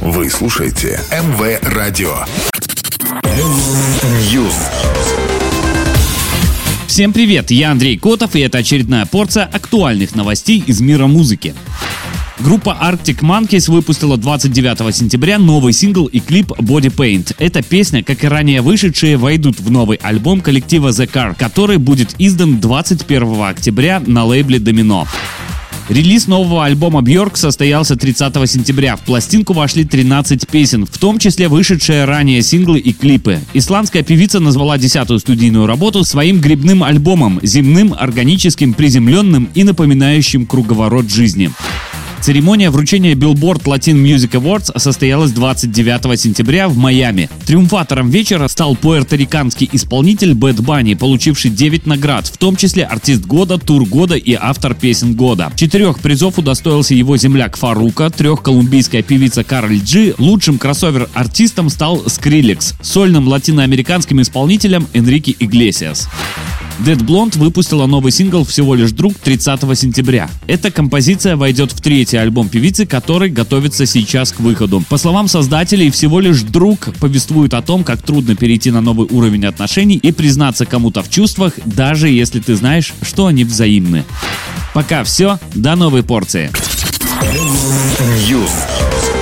Вы слушаете МВ Радио. News. Всем привет, я Андрей Котов, и это очередная порция актуальных новостей из мира музыки. Группа Arctic Monkeys выпустила 29 сентября новый сингл и клип Body Paint. Эта песня, как и ранее вышедшие, войдут в новый альбом коллектива The Car, который будет издан 21 октября на лейбле Domino. Релиз нового альбома Бьорк состоялся 30 сентября. В пластинку вошли 13 песен, в том числе вышедшие ранее синглы и клипы. Исландская певица назвала десятую студийную работу своим грибным альбомом, земным, органическим, приземленным и напоминающим круговорот жизни. Церемония вручения Billboard Latin Music Awards состоялась 29 сентября в Майами. Триумфатором вечера стал пуэрториканский исполнитель Bad Bunny, получивший 9 наград, в том числе артист года, тур года и автор песен года. Четырех призов удостоился его земляк Фарука, трех колумбийская певица Карль Джи, лучшим кроссовер-артистом стал Скриллекс, сольным латиноамериканским исполнителем Энрике Иглесиас. Dead Blonde выпустила новый сингл «Всего лишь друг» 30 сентября. Эта композиция войдет в третий альбом певицы, который готовится сейчас к выходу. По словам создателей, «Всего лишь друг» повествует о том, как трудно перейти на новый уровень отношений и признаться кому-то в чувствах, даже если ты знаешь, что они взаимны. Пока все, до новой порции. News.